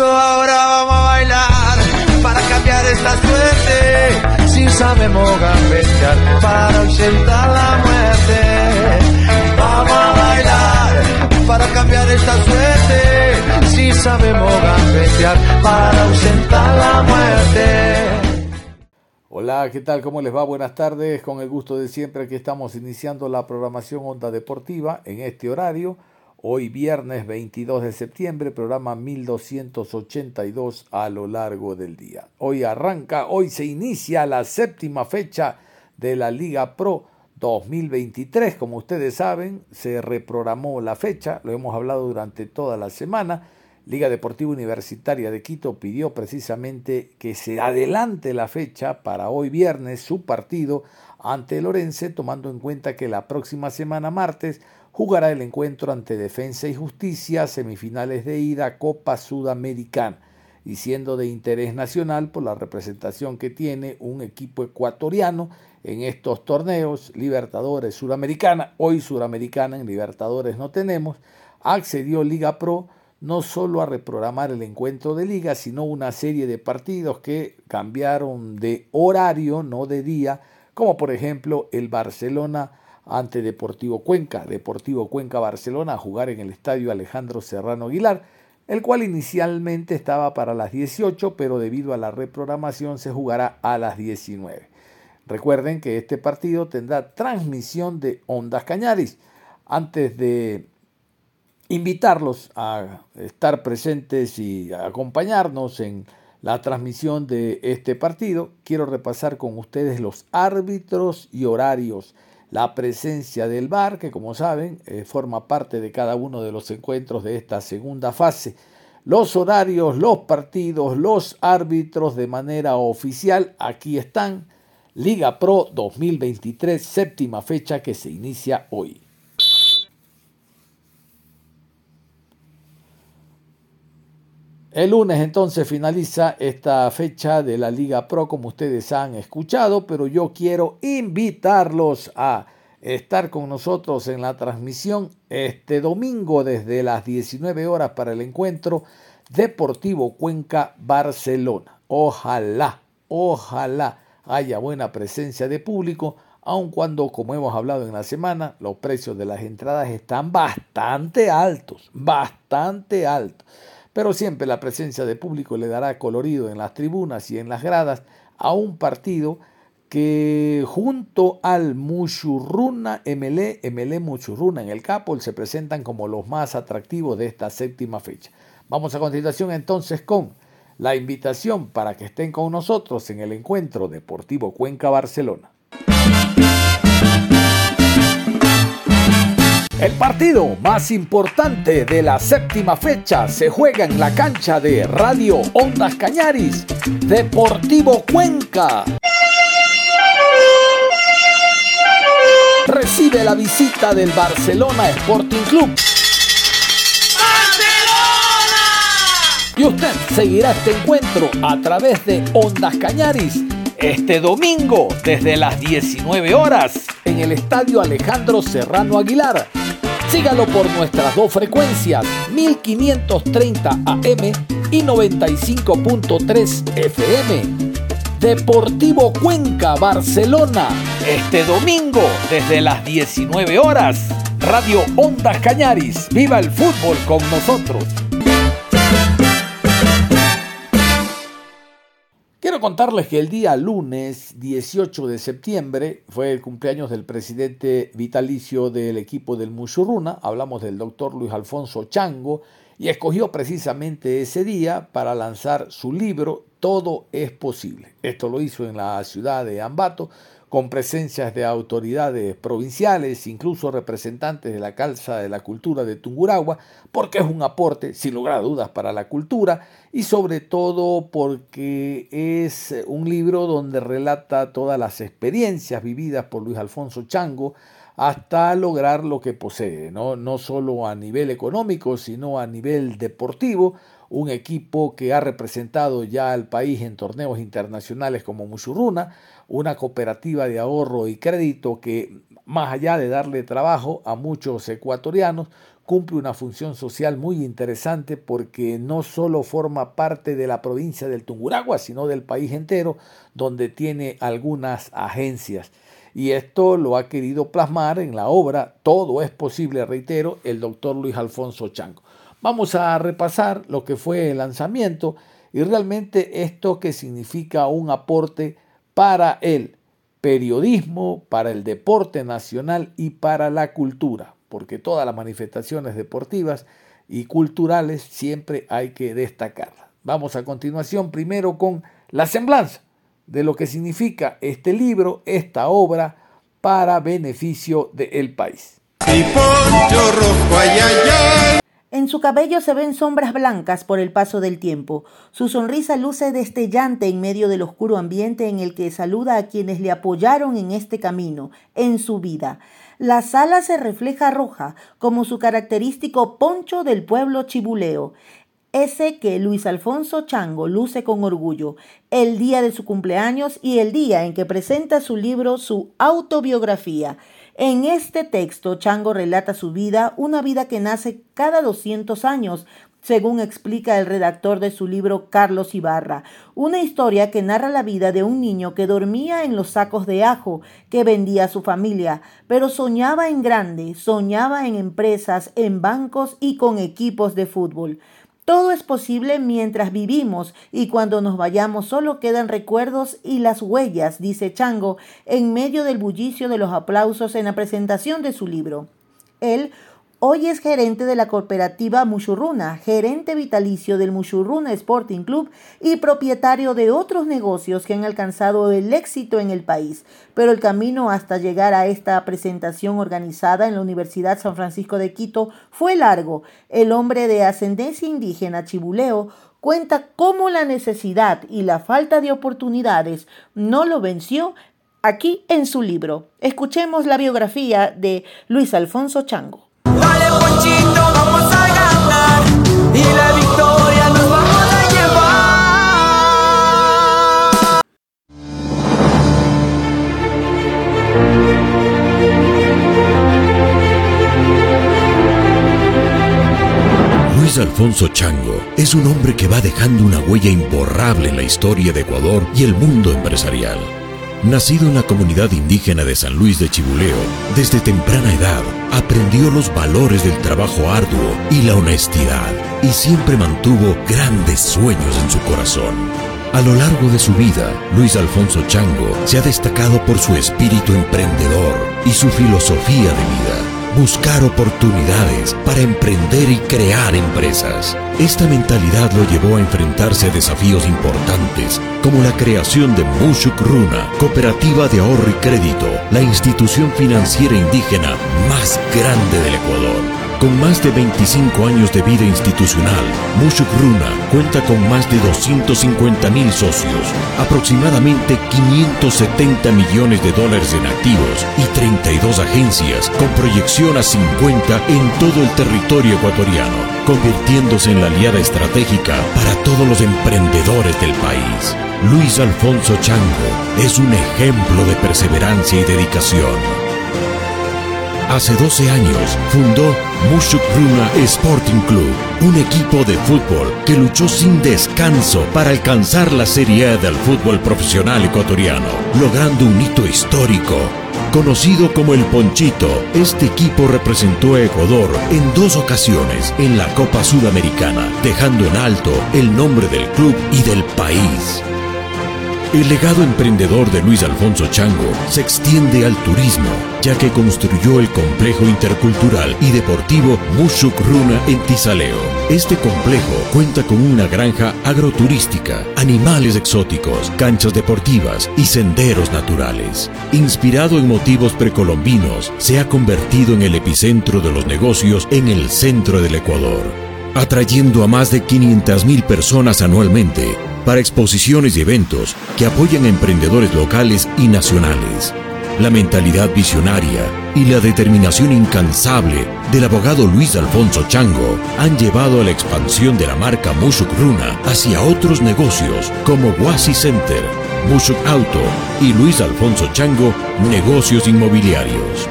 Eso ahora vamos a bailar para cambiar esta suerte. Si sabemos gambetear para ausentar la muerte. Vamos a bailar para cambiar esta suerte. Si sabemos gambetear para ausentar la muerte. Hola, ¿qué tal? ¿Cómo les va? Buenas tardes. Con el gusto de siempre que estamos iniciando la programación Onda Deportiva en este horario Hoy viernes 22 de septiembre, programa 1282 a lo largo del día. Hoy arranca, hoy se inicia la séptima fecha de la Liga Pro 2023. Como ustedes saben, se reprogramó la fecha, lo hemos hablado durante toda la semana. Liga Deportiva Universitaria de Quito pidió precisamente que se adelante la fecha para hoy viernes su partido ante Lorense, tomando en cuenta que la próxima semana martes jugará el encuentro ante Defensa y Justicia, semifinales de ida, Copa Sudamericana, y siendo de interés nacional por la representación que tiene un equipo ecuatoriano en estos torneos, Libertadores Sudamericana, hoy Sudamericana, en Libertadores no tenemos, accedió Liga Pro no solo a reprogramar el encuentro de liga, sino una serie de partidos que cambiaron de horario, no de día, como por ejemplo el Barcelona ante Deportivo Cuenca, Deportivo Cuenca Barcelona, a jugar en el estadio Alejandro Serrano Aguilar, el cual inicialmente estaba para las 18, pero debido a la reprogramación se jugará a las 19. Recuerden que este partido tendrá transmisión de Ondas Cañaris. Antes de invitarlos a estar presentes y a acompañarnos en la transmisión de este partido, quiero repasar con ustedes los árbitros y horarios. La presencia del VAR, que como saben eh, forma parte de cada uno de los encuentros de esta segunda fase, los horarios, los partidos, los árbitros de manera oficial, aquí están, Liga Pro 2023, séptima fecha que se inicia hoy. El lunes entonces finaliza esta fecha de la Liga Pro como ustedes han escuchado, pero yo quiero invitarlos a estar con nosotros en la transmisión este domingo desde las 19 horas para el encuentro Deportivo Cuenca Barcelona. Ojalá, ojalá haya buena presencia de público, aun cuando, como hemos hablado en la semana, los precios de las entradas están bastante altos, bastante altos pero siempre la presencia de público le dará colorido en las tribunas y en las gradas a un partido que junto al Muchurruna MLE, MLE Muchurruna en el Capol se presentan como los más atractivos de esta séptima fecha. Vamos a continuación entonces con la invitación para que estén con nosotros en el encuentro Deportivo Cuenca Barcelona. El partido más importante de la séptima fecha se juega en la cancha de Radio Ondas Cañaris, Deportivo Cuenca. Recibe la visita del Barcelona Sporting Club. ¡Barcelona! Y usted seguirá este encuentro a través de Ondas Cañaris este domingo desde las 19 horas en el Estadio Alejandro Serrano Aguilar Sígalo por nuestras dos frecuencias, 1530 AM y 95.3 FM. Deportivo Cuenca, Barcelona, este domingo desde las 19 horas. Radio Ondas Cañaris, viva el fútbol con nosotros. Quiero contarles que el día lunes 18 de septiembre fue el cumpleaños del presidente vitalicio del equipo del Mushuruna, hablamos del doctor Luis Alfonso Chango, y escogió precisamente ese día para lanzar su libro Todo es posible. Esto lo hizo en la ciudad de Ambato, con presencias de autoridades provinciales, incluso representantes de la Calza de la Cultura de Tunguragua, porque es un aporte, sin lugar a dudas, para la cultura y sobre todo porque es un libro donde relata todas las experiencias vividas por Luis Alfonso Chango hasta lograr lo que posee, no, no solo a nivel económico, sino a nivel deportivo, un equipo que ha representado ya al país en torneos internacionales como Musuruna, una cooperativa de ahorro y crédito que, más allá de darle trabajo a muchos ecuatorianos, cumple una función social muy interesante porque no solo forma parte de la provincia del Tunguragua, sino del país entero, donde tiene algunas agencias. Y esto lo ha querido plasmar en la obra Todo es posible, reitero, el doctor Luis Alfonso Chango. Vamos a repasar lo que fue el lanzamiento y realmente esto que significa un aporte para el periodismo, para el deporte nacional y para la cultura, porque todas las manifestaciones deportivas y culturales siempre hay que destacarlas. Vamos a continuación primero con la semblanza de lo que significa este libro, esta obra, para beneficio del país. En su cabello se ven sombras blancas por el paso del tiempo. Su sonrisa luce destellante en medio del oscuro ambiente en el que saluda a quienes le apoyaron en este camino, en su vida. La sala se refleja roja, como su característico poncho del pueblo chibuleo ese que Luis Alfonso Chango luce con orgullo, el día de su cumpleaños y el día en que presenta su libro, su autobiografía. En este texto, Chango relata su vida, una vida que nace cada 200 años, según explica el redactor de su libro Carlos Ibarra, una historia que narra la vida de un niño que dormía en los sacos de ajo que vendía a su familia, pero soñaba en grande, soñaba en empresas, en bancos y con equipos de fútbol. Todo es posible mientras vivimos y cuando nos vayamos solo quedan recuerdos y las huellas, dice Chango, en medio del bullicio de los aplausos en la presentación de su libro. Él Hoy es gerente de la cooperativa Mushurruna, gerente vitalicio del Mushurruna Sporting Club y propietario de otros negocios que han alcanzado el éxito en el país. Pero el camino hasta llegar a esta presentación organizada en la Universidad San Francisco de Quito fue largo. El hombre de ascendencia indígena chibuleo cuenta cómo la necesidad y la falta de oportunidades no lo venció aquí en su libro. Escuchemos la biografía de Luis Alfonso Chango Alfonso Chango es un hombre que va dejando una huella imborrable en la historia de Ecuador y el mundo empresarial. Nacido en la comunidad indígena de San Luis de Chibuleo, desde temprana edad aprendió los valores del trabajo arduo y la honestidad y siempre mantuvo grandes sueños en su corazón. A lo largo de su vida, Luis Alfonso Chango se ha destacado por su espíritu emprendedor y su filosofía de vida buscar oportunidades para emprender y crear empresas. Esta mentalidad lo llevó a enfrentarse a desafíos importantes, como la creación de Mushuk Runa, cooperativa de ahorro y crédito, la institución financiera indígena más grande del Ecuador. Con más de 25 años de vida institucional, Mushuk Runa cuenta con más de 250 mil socios, aproximadamente 570 millones de dólares en activos y 32 agencias con proyección a 50 en todo el territorio ecuatoriano, convirtiéndose en la aliada estratégica para todos los emprendedores del país. Luis Alfonso Chango es un ejemplo de perseverancia y dedicación. Hace 12 años fundó Mushuk Runa Sporting Club, un equipo de fútbol que luchó sin descanso para alcanzar la Serie A del fútbol profesional ecuatoriano, logrando un hito histórico. Conocido como el Ponchito, este equipo representó a Ecuador en dos ocasiones en la Copa Sudamericana, dejando en alto el nombre del club y del país. El legado emprendedor de Luis Alfonso Chango se extiende al turismo, ya que construyó el complejo intercultural y deportivo Mushuk Runa en Tizaleo. Este complejo cuenta con una granja agroturística, animales exóticos, canchas deportivas y senderos naturales. Inspirado en motivos precolombinos, se ha convertido en el epicentro de los negocios en el centro del Ecuador, atrayendo a más de 500.000 personas anualmente para exposiciones y eventos que apoyan a emprendedores locales y nacionales. La mentalidad visionaria y la determinación incansable del abogado Luis Alfonso Chango han llevado a la expansión de la marca Mushuk Runa hacia otros negocios como Wasi Center, Mushuk Auto y Luis Alfonso Chango Negocios Inmobiliarios.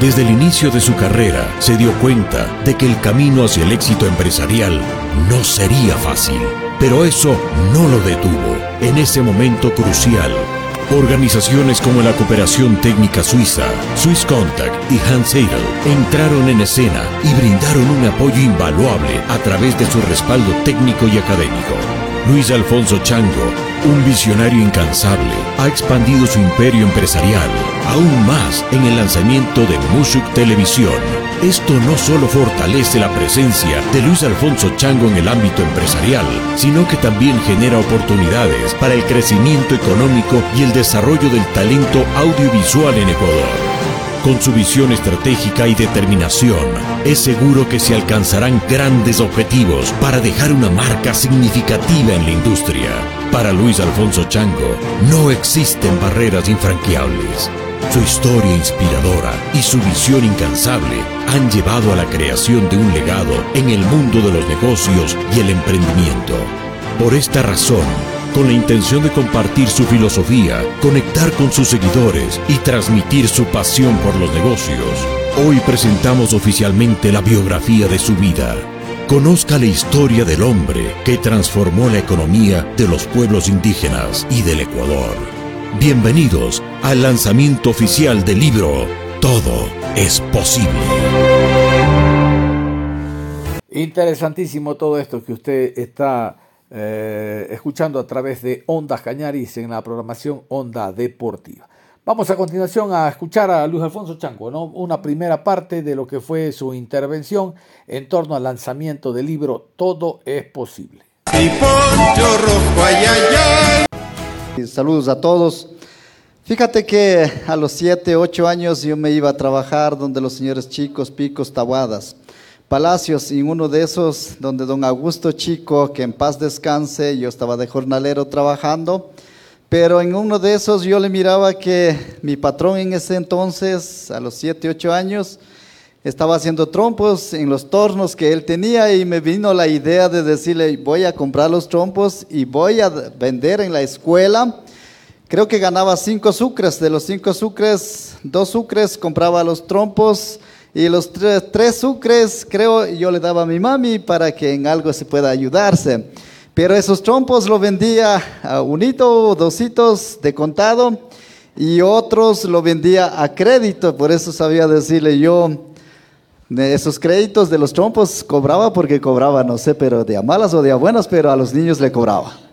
Desde el inicio de su carrera se dio cuenta de que el camino hacia el éxito empresarial no sería fácil, pero eso no lo detuvo en ese momento crucial. Organizaciones como la Cooperación Técnica Suiza, Swiss Contact y Hans Seidel entraron en escena y brindaron un apoyo invaluable a través de su respaldo técnico y académico. Luis Alfonso Chango, un visionario incansable, ha expandido su imperio empresarial aún más en el lanzamiento de Mushuk Televisión. Esto no solo fortalece la presencia de Luis Alfonso Chango en el ámbito empresarial, sino que también genera oportunidades para el crecimiento económico y el desarrollo del talento audiovisual en Ecuador. Con su visión estratégica y determinación, es seguro que se alcanzarán grandes objetivos para dejar una marca significativa en la industria. Para Luis Alfonso Chango, no existen barreras infranqueables. Su historia inspiradora y su visión incansable han llevado a la creación de un legado en el mundo de los negocios y el emprendimiento. Por esta razón, con la intención de compartir su filosofía, conectar con sus seguidores y transmitir su pasión por los negocios, hoy presentamos oficialmente la biografía de su vida. Conozca la historia del hombre que transformó la economía de los pueblos indígenas y del Ecuador. Bienvenidos al lanzamiento oficial del libro Todo es posible. Interesantísimo todo esto que usted está eh, escuchando a través de Ondas Cañaris en la programación Onda Deportiva. Vamos a continuación a escuchar a Luis Alfonso Chango, ¿no? una primera parte de lo que fue su intervención en torno al lanzamiento del libro Todo es posible. Saludos a todos. Fíjate que a los 7, 8 años yo me iba a trabajar donde los señores chicos, picos, tabuadas palacios y uno de esos donde don Augusto Chico, que en paz descanse, yo estaba de jornalero trabajando, pero en uno de esos yo le miraba que mi patrón en ese entonces, a los 7, 8 años, estaba haciendo trompos en los tornos que él tenía y me vino la idea de decirle, voy a comprar los trompos y voy a vender en la escuela. Creo que ganaba cinco sucres, de los cinco sucres, dos sucres compraba los trompos y los tres, sucres, creo, yo le daba a mi mami para que en algo se pueda ayudarse. Pero esos trompos lo vendía a unito, dositos de contado y otros lo vendía a crédito. Por eso sabía decirle yo, esos créditos de los trompos cobraba porque cobraba, no sé, pero de malas o de buenas, pero a los niños le cobraba.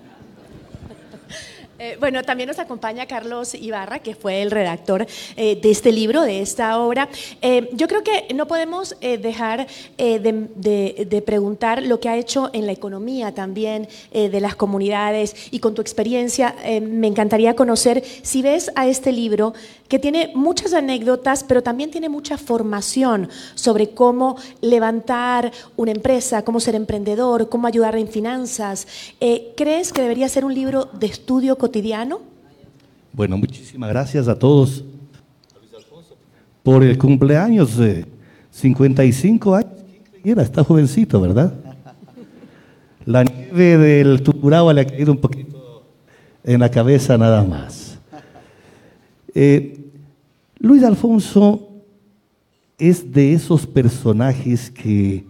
Eh, bueno, también nos acompaña Carlos Ibarra, que fue el redactor eh, de este libro, de esta obra. Eh, yo creo que no podemos dejar de, preguntar lo que ha hecho en la economía también de las comunidades y con tu experiencia, me encantaría conocer si ves a este libro que tiene muchas anécdotas, pero también tiene mucha formación sobre cómo levantar una empresa, cómo ser emprendedor, cómo ayudar en finanzas. ¿Crees que debería ser un libro de estudio cotidiano? Bueno, muchísimas gracias a todos por el cumpleaños de 55 años. Era, está jovencito, ¿verdad? La nieve del Tucuragua le ha caído un poquito en la cabeza nada más. Eh, Luis Alfonso es de esos personajes que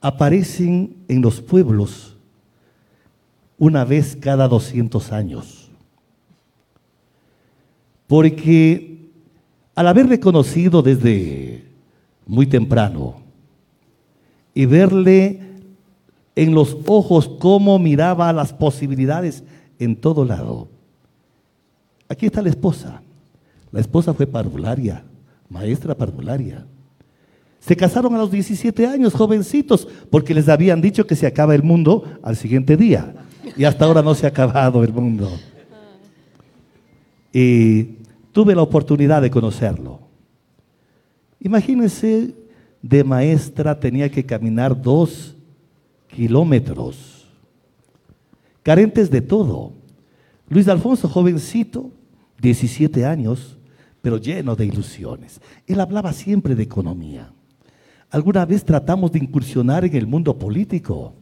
aparecen en los pueblos una vez cada 200 años porque al haber reconocido desde muy temprano y verle en los ojos cómo miraba las posibilidades en todo lado, Aquí está la esposa. La esposa fue parvularia, maestra parvularia. Se casaron a los 17 años, jovencitos, porque les habían dicho que se acaba el mundo al siguiente día. Y hasta ahora no se ha acabado el mundo. Y tuve la oportunidad de conocerlo. Imagínense, de maestra tenía que caminar dos kilómetros, carentes de todo. Luis Alfonso, jovencito, 17 años, pero lleno de ilusiones. Él hablaba siempre de economía. Alguna vez tratamos de incursionar en el mundo político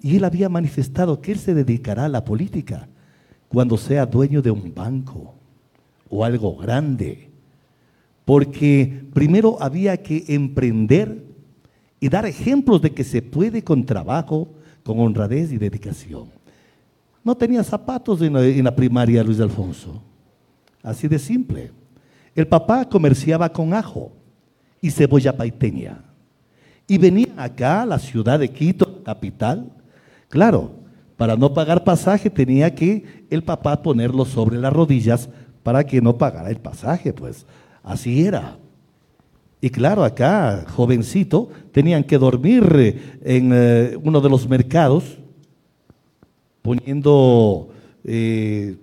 y él había manifestado que él se dedicará a la política cuando sea dueño de un banco o algo grande. Porque primero había que emprender y dar ejemplos de que se puede con trabajo, con honradez y dedicación. No tenía zapatos en la, primaria Luis Alfonso. Así de simple. El papá comerciaba con ajo y cebolla paiteña. Y venía acá a la ciudad de Quito, capital. Claro, para no pagar pasaje tenía que el papá ponerlo sobre las rodillas para que no pagara el pasaje, pues así era. Y claro, acá, jovencito, tenían que dormir eh, en eh, uno de los mercados poniendo eh,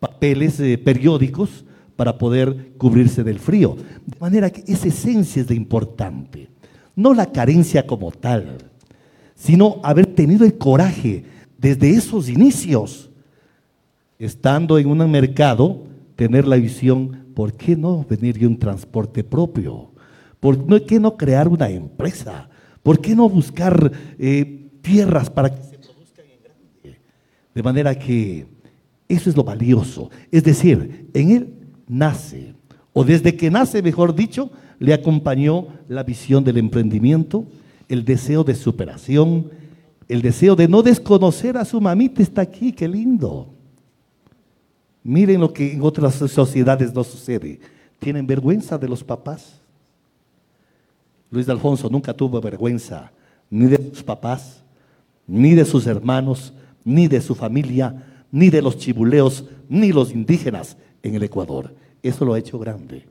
papeles periódicos para poder cubrirse del frío. De manera que esa esencia es de importante. No la carencia como tal, sino haber tenido el coraje desde esos inicios, estando en un mercado, tener la visión, ¿por qué no venir de un transporte propio? ¿Por qué no crear una empresa? ¿Por qué no buscar eh, tierras para que se produzcan en grande? De manera que eso es lo valioso. Es decir, en él nace, o desde que nace, mejor dicho, le acompañó la visión del emprendimiento, el deseo de superación, el deseo de no desconocer a su mamita, está aquí, qué lindo. Miren lo que en otras sociedades no sucede. Tienen vergüenza de los papás. Luis Alfonso nunca tuvo vergüenza ni de sus papás, ni de sus hermanos, ni de su familia, ni de los chibuleos, ni los indígenas en el Ecuador. Eso lo ha hecho grande.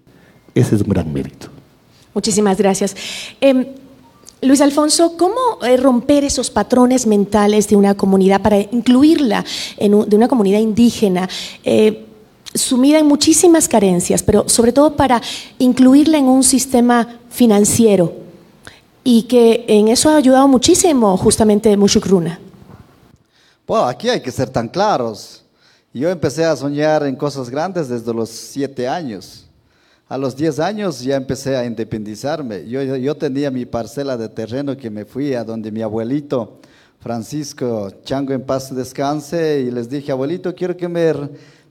Ese es un gran mérito. Muchísimas gracias. Em, Luis Alfonso, ¿cómo eh, romper esos patrones mentales de una comunidad para incluirla en de una comunidad indígena? Eh, sumida en muchísimas carencias, pero sobre todo para incluirla en un sistema financiero y que en eso ha ayudado muchísimo justamente Mushukruna. Bueno, aquí hay que ser tan claros. Yo empecé a soñar en cosas grandes desde los siete años. A los 10 años ya empecé a independizarme. Yo, yo tenía mi parcela de terreno que me fui a donde mi abuelito Francisco Chango en paz descanse y les dije, abuelito, quiero que me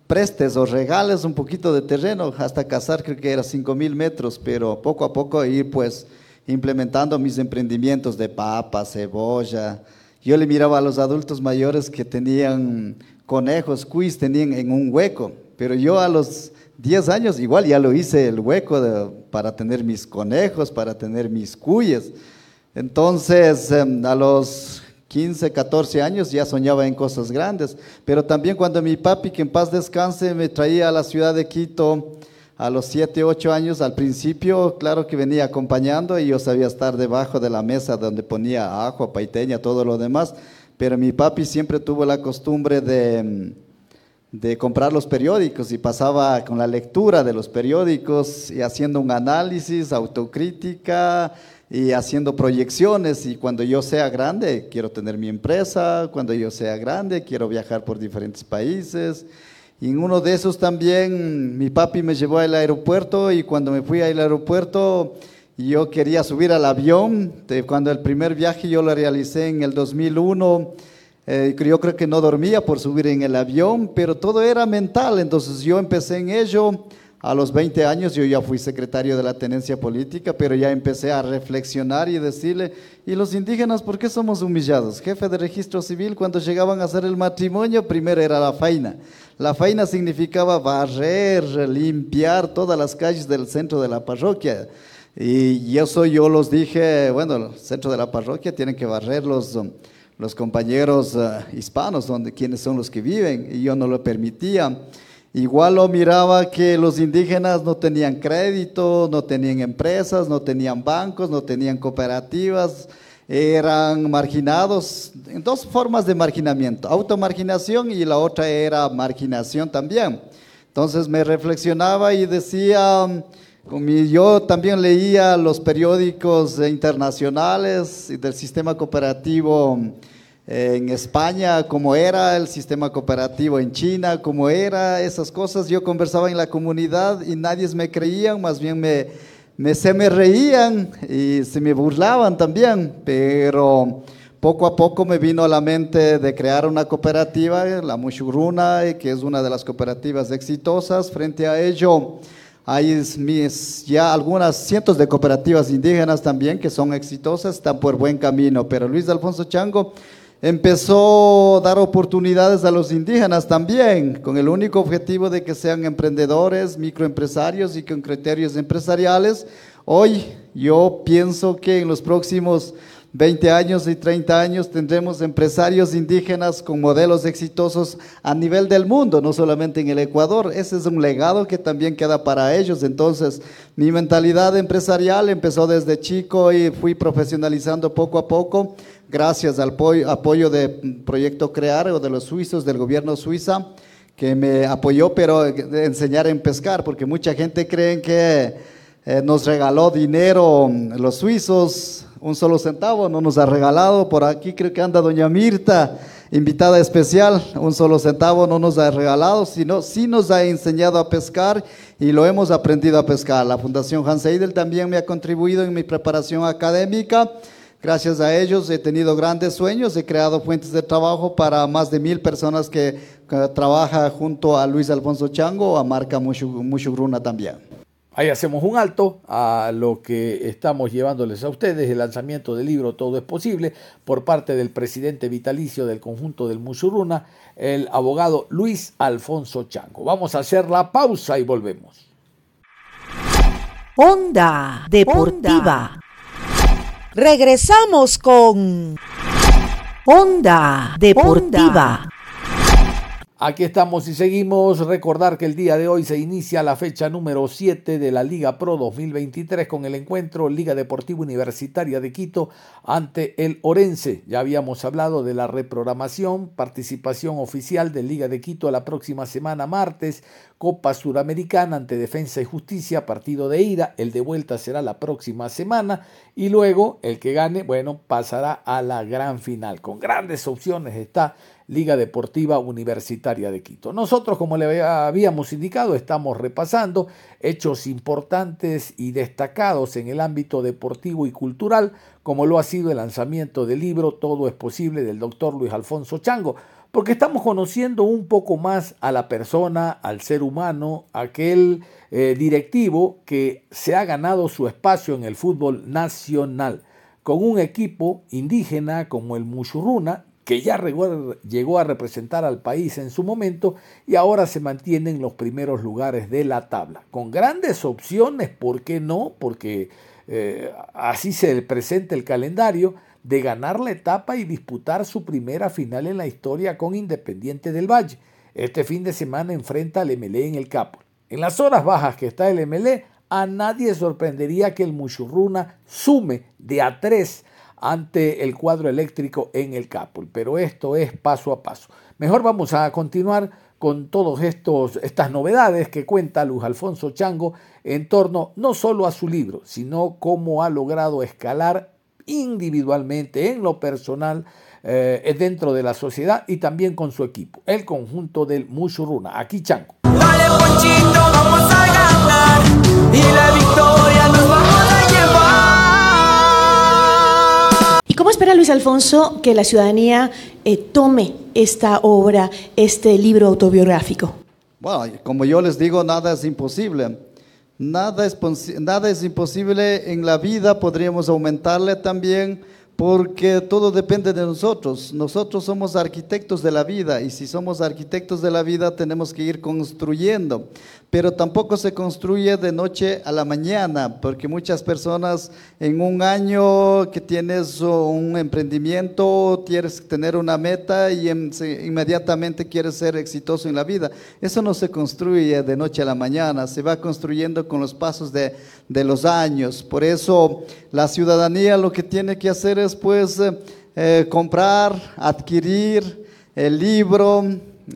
prestes o regales un poquito de terreno hasta casar, creo que era 5 mil metros, pero poco a poco ir pues implementando mis emprendimientos de papa, cebolla. Yo le miraba a los adultos mayores que tenían conejos, cuis, tenían en un hueco, pero yo a los 10 años, igual ya lo hice el hueco para tener mis conejos, para tener mis cuyes. Entonces, em, a los 15, 14 años ya soñaba en cosas grandes. Pero también cuando mi papi, que en paz descanse, me traía a la ciudad de Quito a los 7, 8 años, al principio, claro que venía acompañando y yo sabía estar debajo de la mesa donde ponía ajo, paiteña, todo lo demás. Pero mi papi siempre tuvo la costumbre de em, de comprar los periódicos y pasaba con la lectura de los periódicos y haciendo un análisis, autocrítica y haciendo proyecciones y cuando yo sea grande quiero tener mi empresa, cuando yo sea grande quiero viajar por diferentes países. Y en uno de esos también mi papi me llevó al aeropuerto y cuando me fui al aeropuerto yo quería subir al avión, cuando el primer viaje yo lo realicé en el 2001 eh, yo creo que no dormía por subir en el avión, pero todo era mental. Entonces yo empecé en ello. A los 20 años yo ya fui secretario de la tenencia política, pero ya empecé a reflexionar y decirle, ¿y los indígenas por qué somos humillados? Jefe de registro civil, cuando llegaban a hacer el matrimonio, primero era la faina. La faina significaba barrer, limpiar todas las calles del centro de la parroquia. Y eso yo los dije, bueno, el centro de la parroquia tienen que barrer los los compañeros eh, hispanos, donde quienes son los que viven, y yo no lo permitía. Igual lo miraba que los indígenas no tenían crédito, no tenían empresas, no tenían bancos, no tenían cooperativas, eran marginados en dos formas de marginamiento, automarginación y la otra era marginación también. Entonces me reflexionaba y decía, yo también leía los periódicos internacionales del sistema cooperativo en España, cómo era el sistema cooperativo en China, cómo era esas cosas. Yo conversaba en la comunidad y nadie me creía, más bien me, me, se me reían y se me burlaban también, pero poco a poco me vino a la mente de crear una cooperativa, la Mushuruna, que es una de las cooperativas exitosas. Frente a ello, hay ya algunas cientos de cooperativas indígenas también que son exitosas, están por buen camino, pero Luis Alfonso Chango empezó a dar oportunidades a los indígenas también, con el único objetivo de que sean emprendedores, microempresarios y con criterios empresariales. Hoy yo pienso que en los próximos 20 años y 30 años tendremos empresarios indígenas con modelos exitosos a nivel del mundo, no solamente en el Ecuador. Ese es un legado que también queda para ellos. Entonces, mi mentalidad empresarial empezó desde chico y fui profesionalizando poco a poco gracias al apoyo de Proyecto Crear o de los suizos, del gobierno suiza, que me apoyó, pero enseñar en pescar, porque mucha gente cree que eh, nos regaló dinero los suizos, un solo centavo no nos ha regalado. Por aquí creo que anda doña Mirta, invitada especial, un solo centavo no nos ha regalado, sino sí nos ha enseñado a pescar y lo hemos aprendido a pescar. La Fundación Hans Eidel también me ha contribuido en mi preparación académica Gracias a ellos he tenido grandes sueños, he creado fuentes de trabajo para más de mil personas que, trabajan junto a Luis Alfonso Chango, a Marca Mushugruna también. Ahí hacemos un alto a lo que estamos llevándoles a ustedes, el lanzamiento del libro Todo es Posible por parte del presidente vitalicio del conjunto del Mushuruna, el abogado Luis Alfonso Chango. Vamos a hacer la pausa y volvemos. Onda Deportiva. Regresamos con Onda Deportiva. Aquí estamos y seguimos. Recordar que el día de hoy se inicia la fecha número 7 de la Liga Pro 2023 con el encuentro Liga Deportiva Universitaria de Quito ante el Orense. Ya habíamos hablado de la reprogramación, participación oficial de Liga de Quito la próxima semana martes Copa Suramericana ante Defensa y Justicia, partido de ida, el de vuelta será la próxima semana y luego el que gane, bueno, pasará a la gran final. Con grandes opciones está Liga Deportiva Universitaria de Quito. Nosotros, como le habíamos indicado, estamos repasando hechos importantes y destacados en el ámbito deportivo y cultural, como lo ha sido el lanzamiento del libro Todo es posible del doctor Luis Alfonso Chango porque estamos conociendo un poco más a la persona, al ser humano, aquel eh, directivo que se ha ganado su espacio en el fútbol nacional, con un equipo indígena como el Mushuruna, que ya llegó a representar al país en su momento y ahora se mantiene en los primeros lugares de la tabla, con grandes opciones, ¿por qué no? Porque eh, así se presenta el calendario de ganar la etapa y disputar su primera final en la historia con Independiente del Valle. Este fin de semana enfrenta al MLE en el Capo. En las horas bajas que está el MLE, a nadie sorprendería que el Muchurruna sume de a tres ante el cuadro eléctrico en el Capul, pero esto es paso a paso. Mejor vamos a continuar con todas estas novedades que cuenta Luz Alfonso Chango en torno no solo a su libro, sino cómo ha logrado escalar individualmente, en lo personal, eh, dentro de la sociedad y también con su equipo, el conjunto del Mushuruna. Aquí Ponchito, vamos a ganar y la victoria nos vamos espera Luis Alfonso que la ciudadanía eh, tome esta obra, este libro autobiográfico? Bueno, como yo les digo, nada es imposible. Nada es, nada es imposible en la vida, podríamos aumentarle también, porque todo depende de nosotros. Nosotros somos arquitectos de la vida y si somos arquitectos de la vida tenemos que ir construyendo. Pero tampoco se construye de noche a la mañana, porque muchas personas en un año que tienes un emprendimiento, quieres tener una meta y inmediatamente quieres ser exitoso en la vida. Eso no se construye de noche a la mañana, se va construyendo con los pasos de, los años. Por eso la ciudadanía lo que tiene que hacer es pues eh, comprar, adquirir el libro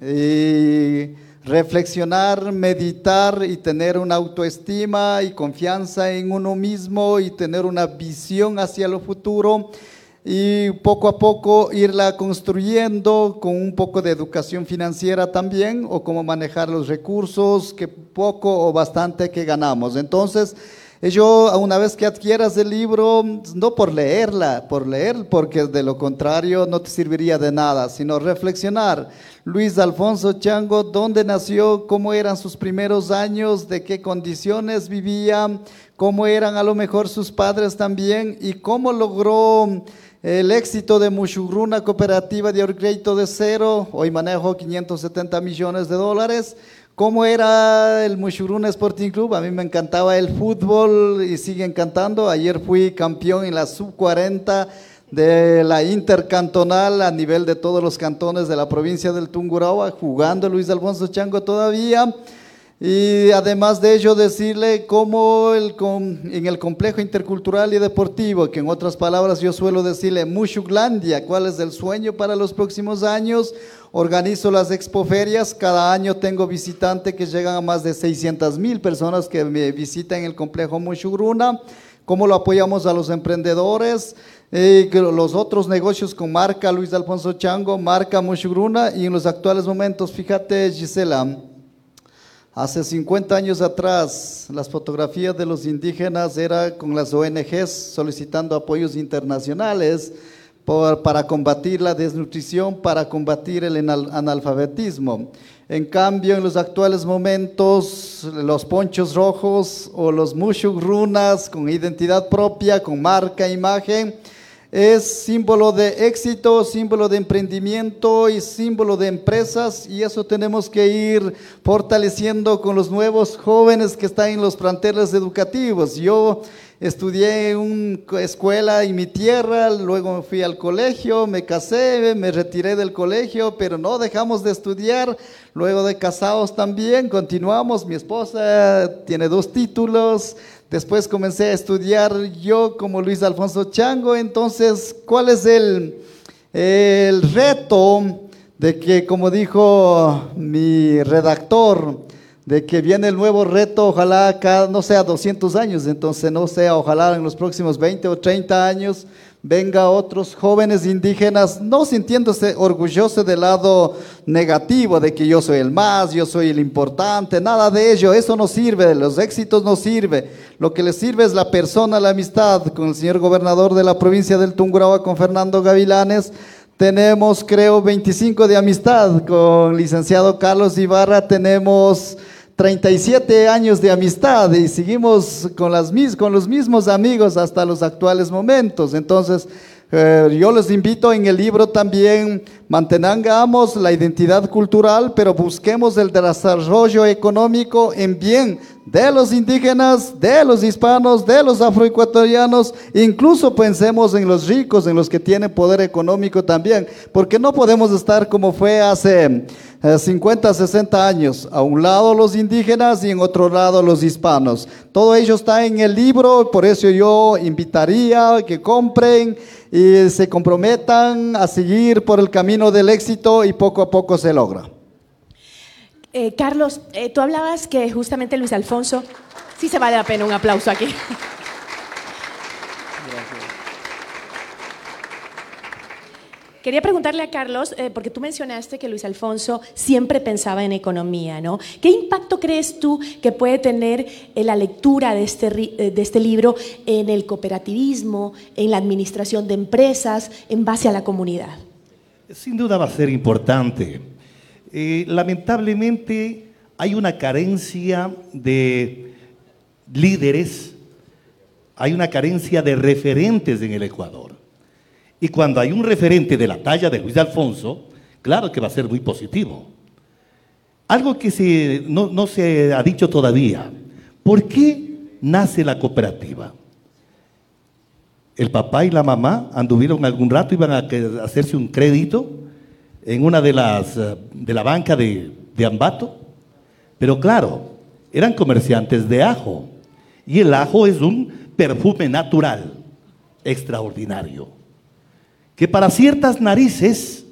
y reflexionar, meditar y tener una autoestima y confianza en uno mismo y tener una visión hacia lo futuro y poco a poco irla construyendo con un poco de educación financiera también o cómo manejar los recursos que poco o bastante que ganamos. Entonces, yo, una vez que adquieras el libro, no por leerla, por leer, porque de lo contrario no te serviría de nada, sino reflexionar. Luis Alfonso Chango, ¿dónde nació? ¿Cómo eran sus primeros años? ¿De qué condiciones vivía? ¿Cómo eran a lo mejor sus padres también? ¿Y cómo logró el éxito de Mushuruna Cooperativa de crédito de cero? Hoy manejo 570 millones de dólares ¿Cómo era el Mushuruna Sporting Club? A mí me encantaba el fútbol y sigue encantando. Ayer fui campeón en la sub-40 de la intercantonal a nivel de todos los cantones de la provincia del Tungurahua, jugando Luis Alfonso Chango todavía. Y además de ello, decirle cómo el, en el complejo intercultural y deportivo, que en otras palabras yo suelo decirle Mushuglandia, cuál es el sueño para los próximos años, Organizo las expoferias, cada año tengo visitantes que llegan a más de 600 mil personas que me visitan en el complejo Mushugruna. ¿Cómo lo apoyamos a los emprendedores? Eh, los otros negocios con marca Luis Alfonso Chango, marca Mushugruna y en los actuales momentos, fíjate Gisela, hace 50 años atrás las fotografías de los indígenas eran con las ONGs solicitando apoyos internacionales para combatir la desnutrición, para combatir el analfabetismo. En cambio, en los actuales momentos, los ponchos rojos o los mushuk runas con identidad propia, con marca, imagen, es símbolo de éxito, símbolo de emprendimiento y símbolo de empresas y eso tenemos que ir fortaleciendo con los nuevos jóvenes que están en los planteles educativos. Yo estudié en una escuela en mi tierra, luego fui al colegio, me casé, me retiré del colegio, pero no dejamos de estudiar. Luego de casados también, continuamos. Mi esposa tiene dos títulos. Después comencé a estudiar yo como Luis Alfonso Chango. Entonces, ¿cuál es el, el reto de que, como dijo mi redactor, de que viene el nuevo reto, ojalá cada, no sea 200 años, entonces no sea, ojalá en los próximos 20 o 30 años venga otros jóvenes indígenas, no sintiéndose orgullosos del lado negativo, de que yo soy el más, yo soy el importante, nada de ello, eso no sirve, los éxitos no sirve, lo que les sirve es la persona, la amistad, con el señor gobernador de la provincia del Tungurahua, con Fernando Gavilanes, tenemos creo 25 de amistad, con licenciado Carlos Ibarra tenemos 37 años de amistad y seguimos con, las, con los mismos amigos hasta los actuales momentos. Entonces, eh, yo les invito en el libro también, mantengamos la identidad cultural, pero busquemos el desarrollo económico en bien de los indígenas, de los hispanos, de los afroecuatorianos, incluso pensemos en los ricos, en los que tienen poder económico también, porque no podemos estar como fue hace 50, eh, 60 años, a un lado los indígenas y en otro lado los hispanos. Todo ello está en el libro, por eso yo invitaría que compren y se comprometan a seguir por el camino del éxito y poco a poco se logra. Eh, Carlos, eh, tú hablabas que justamente Luis Alfonso, sí se vale la pena un aplauso aquí. Quería preguntarle a Carlos, eh, porque tú mencionaste que Luis Alfonso siempre pensaba en economía, ¿no? ¿Qué impacto crees tú que puede tener la lectura de este, de este libro en el cooperativismo, en la administración de empresas, en base a la comunidad? Sin duda va a ser importante eh, lamentablemente hay una carencia de líderes, hay una carencia de referentes en el Ecuador. Y cuando hay un referente de la talla de Luis Alfonso, claro que va a ser muy positivo. Algo que se, no, no se ha dicho todavía. ¿Por qué nace la cooperativa? El papá y la mamá anduvieron algún rato, iban a hacerse un crédito en una de las eh, de la banca de, de Ambato. Pero claro, eran comerciantes de ajo. Y el ajo es un perfume natural, extraordinario, que para ciertas narices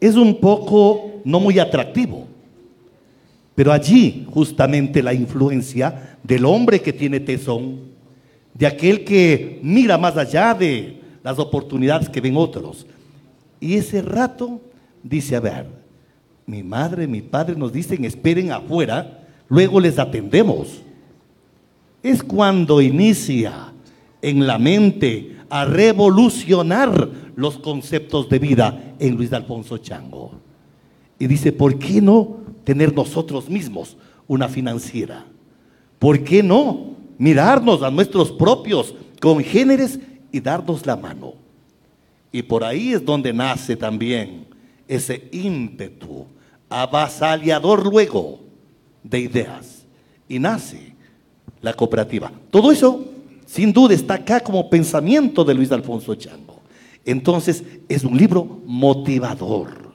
es un poco no muy atractivo. Pero allí justamente la influencia del hombre que tiene tesón, de aquel que mira más allá de las oportunidades que ven otros. Y ese rato dice, a ver, mi madre, mi padre nos dicen, esperen afuera, luego les atendemos. Es cuando inicia en la mente a revolucionar los conceptos de vida en Luis Alfonso Chango. Y dice, ¿por qué no tener nosotros mismos una financiera? ¿Por qué no mirarnos a nuestros propios congéneres y darnos la mano? Y por ahí es donde nace también ese ímpetu avasallador luego de ideas. Y nace la cooperativa. Todo eso, sin duda, está acá como pensamiento de Luis Alfonso Chango. Entonces, es un libro motivador.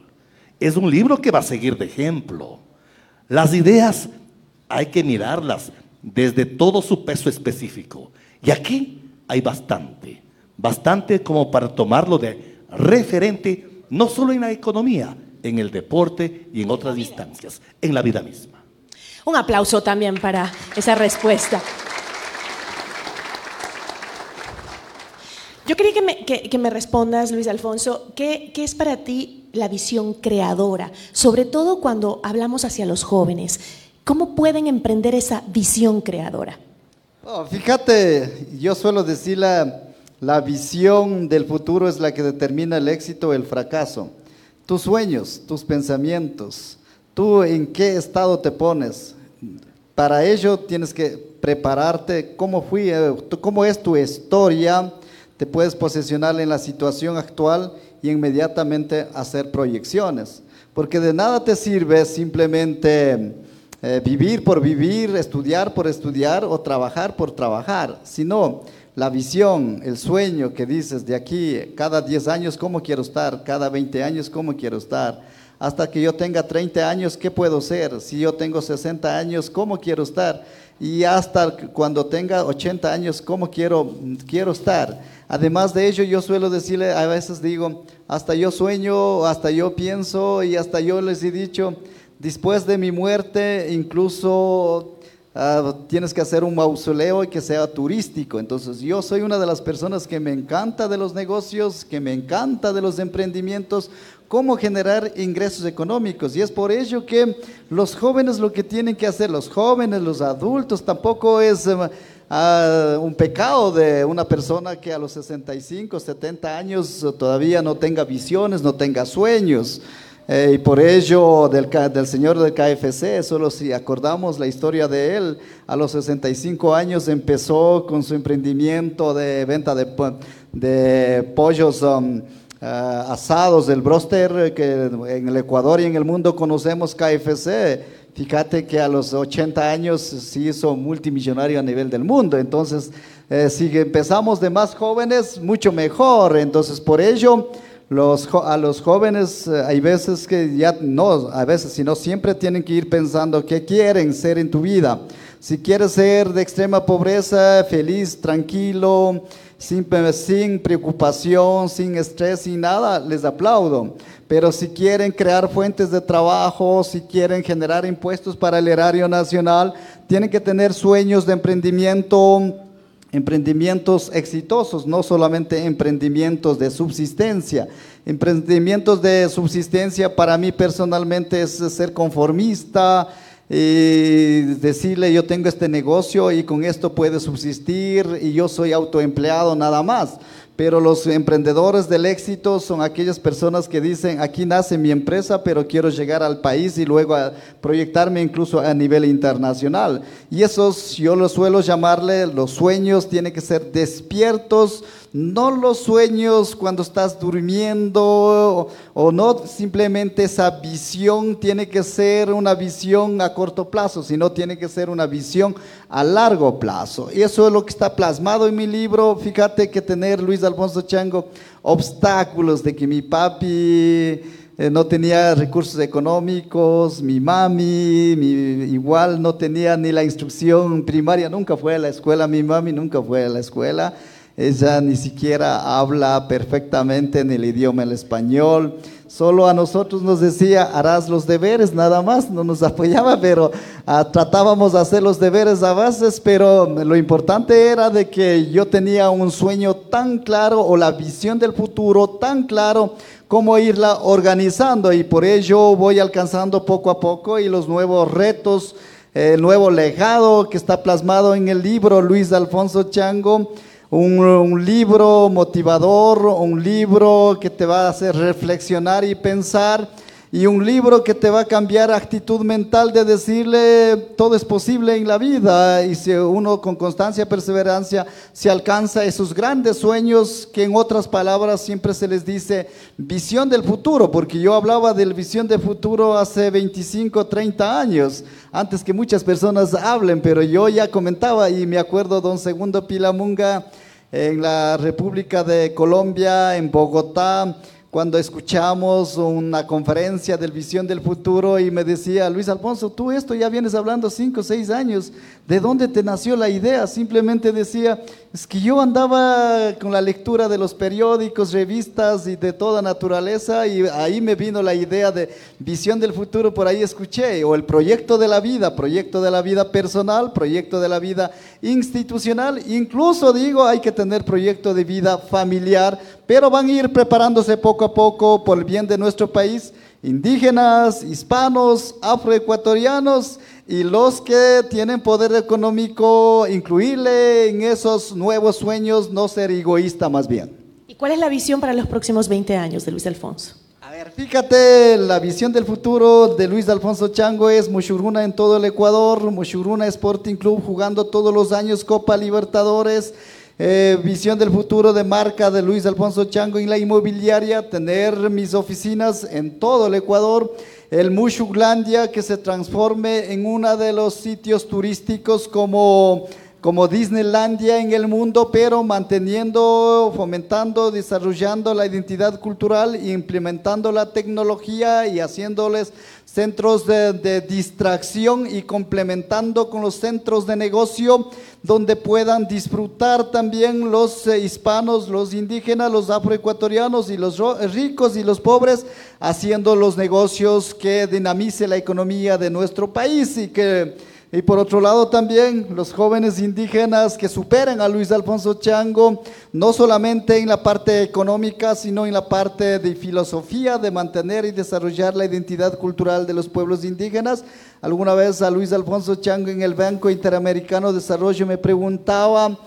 Es un libro que va a seguir de ejemplo. Las ideas hay que mirarlas desde todo su peso específico. Y aquí hay bastante, bastante como para tomarlo de referente, no solo en la economía, en el deporte y en otras instancias, en la vida misma. Un aplauso también para esa respuesta. Yo quería que me, respondas, Luis Alfonso, ¿qué, qué es para ti la visión creadora? Sobre todo cuando hablamos hacia los jóvenes. ¿Cómo pueden emprender esa visión creadora? Oh, fíjate, yo suelo decir la, la visión del futuro es la que determina el éxito o el fracaso. Tus sueños, tus pensamientos, tú en qué estado te pones. Para ello tienes que prepararte, cómo, fui, eh, cómo es tu historia, te puedes posicionar en la situación actual y inmediatamente hacer proyecciones. Porque de nada te sirve simplemente eh, vivir por vivir, estudiar por estudiar o trabajar por trabajar, sino la visión, el sueño que dices de aquí, cada 10 años, ¿cómo quiero estar? Cada 20 años, ¿cómo quiero estar? Hasta que yo tenga 30 años, ¿qué puedo ser? Si yo tengo 60 años, ¿cómo quiero estar? Y hasta cuando tenga 80 años, ¿cómo quiero, quiero estar? Además de ello, yo suelo decirle, a veces digo, hasta yo sueño, hasta yo pienso y hasta yo les he dicho, después de mi muerte, incluso ah, tienes que hacer un mausoleo y que sea turístico. Entonces yo soy una de las personas que me encanta de los negocios, que me encanta de los emprendimientos, cómo generar ingresos económicos. Y es por ello que los jóvenes lo que tienen que hacer, los jóvenes, los adultos, tampoco es... eh, ah, un pecado de una persona que a los 65, 70 años todavía no tenga visiones, no tenga sueños. Eh, y por ello del, del señor del KFC, solo si acordamos la historia de él, a los 65 años empezó con su emprendimiento de venta de, de pollos um, ah, asados del broster, que en el Ecuador y en el mundo conocemos KFC. Fíjate que a los 80 años se hizo multimillonario a nivel del mundo. Entonces, eh, si empezamos de más jóvenes, mucho mejor. Entonces, por ello, los, a los jóvenes eh, hay veces que ya no, a veces, sino siempre tienen que ir pensando qué quieren ser en tu vida. Si quieres ser de extrema pobreza, feliz, tranquilo, sin, sin preocupación, sin estrés, sin nada, les aplaudo. Pero si quieren crear fuentes de trabajo, si quieren generar impuestos para el erario nacional, tienen que tener sueños de emprendimiento, emprendimientos exitosos, no solamente emprendimientos de subsistencia. Emprendimientos de subsistencia para mí personalmente es ser conformista y decirle yo tengo este negocio y con esto puede subsistir y yo soy autoempleado nada más. Pero los emprendedores del éxito son aquellas personas que dicen, aquí nace mi empresa, pero quiero llegar al país y luego proyectarme incluso a nivel internacional. Y esos yo lo suelo llamarle, los sueños tienen que ser despiertos, no los sueños cuando estás durmiendo o, no simplemente esa visión tiene que ser una visión a corto plazo, sino tiene que ser una visión a largo plazo. Y eso es lo que está plasmado en mi libro. Fíjate que tener Luis Alfonso Chango obstáculos de que mi papi eh, no tenía recursos económicos, mi mami igual no tenía ni la instrucción primaria, nunca fue a la escuela, mi mami nunca fue a la escuela ella ni siquiera habla perfectamente en el idioma el español. Solo a nosotros nos decía, harás los deberes, nada más, no nos apoyaba, pero ah, tratábamos de hacer los deberes a veces, pero lo importante era de que yo tenía un sueño tan claro o la visión del futuro tan claro como irla organizando y por ello voy alcanzando poco a poco y los nuevos retos, el nuevo legado que está plasmado en el libro Luis Alfonso Chango un, libro motivador, un libro que te va a hacer reflexionar y pensar, y un libro que te va a cambiar actitud mental de decirle todo es posible en la vida y si uno con constancia y perseverancia se alcanza esos grandes sueños que en otras palabras siempre se les dice visión del futuro, porque yo hablaba del visión del futuro hace 25, 30 años, antes que muchas personas hablen, pero yo ya comentaba y me acuerdo don Segundo Pilamunga en la República de Colombia, en Bogotá, cuando escuchamos una conferencia del Visión del Futuro y me decía, Luis Alfonso, tú esto ya vienes hablando cinco o seis años, ¿de dónde te nació la idea? Simplemente decía, es que yo andaba con la lectura de los periódicos, revistas y de toda naturaleza y ahí me vino la idea de Visión del Futuro, por ahí escuché, o el proyecto de la vida, proyecto de la vida personal, proyecto de la vida institucional, incluso digo, hay que tener proyecto de vida familiar, pero van a ir preparándose poco a poco por el bien de nuestro país, indígenas, hispanos, afroecuatorianos y los que tienen poder económico, incluirle en esos nuevos sueños, no ser egoísta más bien. ¿Y cuál es la visión para los próximos 20 años de Luis Alfonso? A ver, fíjate, la visión del futuro de Luis Alfonso Chango es Mushuruna en todo el Ecuador, Mushuruna Sporting Club jugando todos los años Copa Libertadores, eh, visión del futuro de marca de Luis Alfonso Chango en la inmobiliaria, tener mis oficinas en todo el Ecuador, el Mushuglandia que se transforme en uno de los sitios turísticos como como Disneylandia en el mundo, pero manteniendo, fomentando, desarrollando la identidad cultural implementando la tecnología y haciéndoles centros de, distracción y complementando con los centros de negocio donde puedan disfrutar también los eh, hispanos, los indígenas, los afroecuatorianos y los ricos y los pobres haciendo los negocios que dinamice la economía de nuestro país y que y por otro lado también los jóvenes indígenas que superen a Luis Alfonso Chango, no solamente en la parte económica, sino en la parte de filosofía, de mantener y desarrollar la identidad cultural de los pueblos indígenas. Alguna vez a Luis Alfonso Chango en el Banco Interamericano de Desarrollo me preguntaba,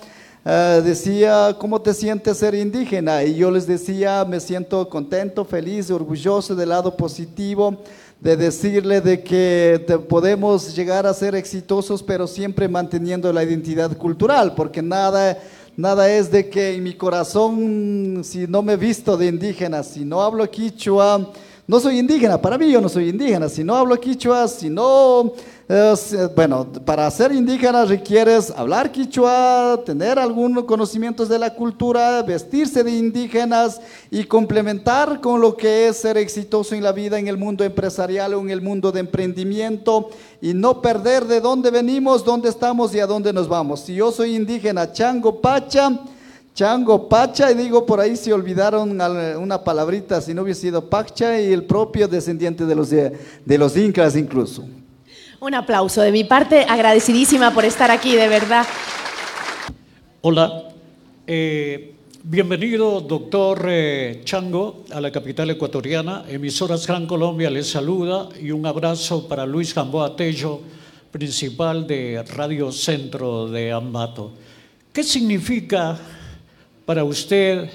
eh, decía, ¿cómo te sientes ser indígena? Y yo les decía, me siento contento, feliz, orgulloso del lado positivo de decirle de que podemos llegar a ser exitosos, pero siempre manteniendo la identidad cultural, porque nada, nada es de que en mi corazón, si no me visto de indígena, si no hablo quichua, no soy indígena, para mí yo no soy indígena, si no hablo quichua, si no bueno, para ser indígena requieres hablar quichua, tener algunos conocimientos de la cultura, vestirse de indígenas y complementar con lo que es ser exitoso en la vida, en el mundo empresarial o en el mundo de emprendimiento y no perder de dónde venimos, dónde estamos y a dónde nos vamos. Si yo soy indígena, chango, pacha, Chango Pacha, y digo por ahí se olvidaron una palabrita, si no hubiese sido Pacha y el propio descendiente de los, de los incas incluso. Un aplauso de mi parte, agradecidísima por estar aquí, de verdad. Hola, eh, bienvenido doctor eh, Chango a la capital ecuatoriana. Emisoras Gran Colombia les saluda y un abrazo para Luis Gamboa Tello, principal de Radio Centro de Ambato. ¿Qué significa para usted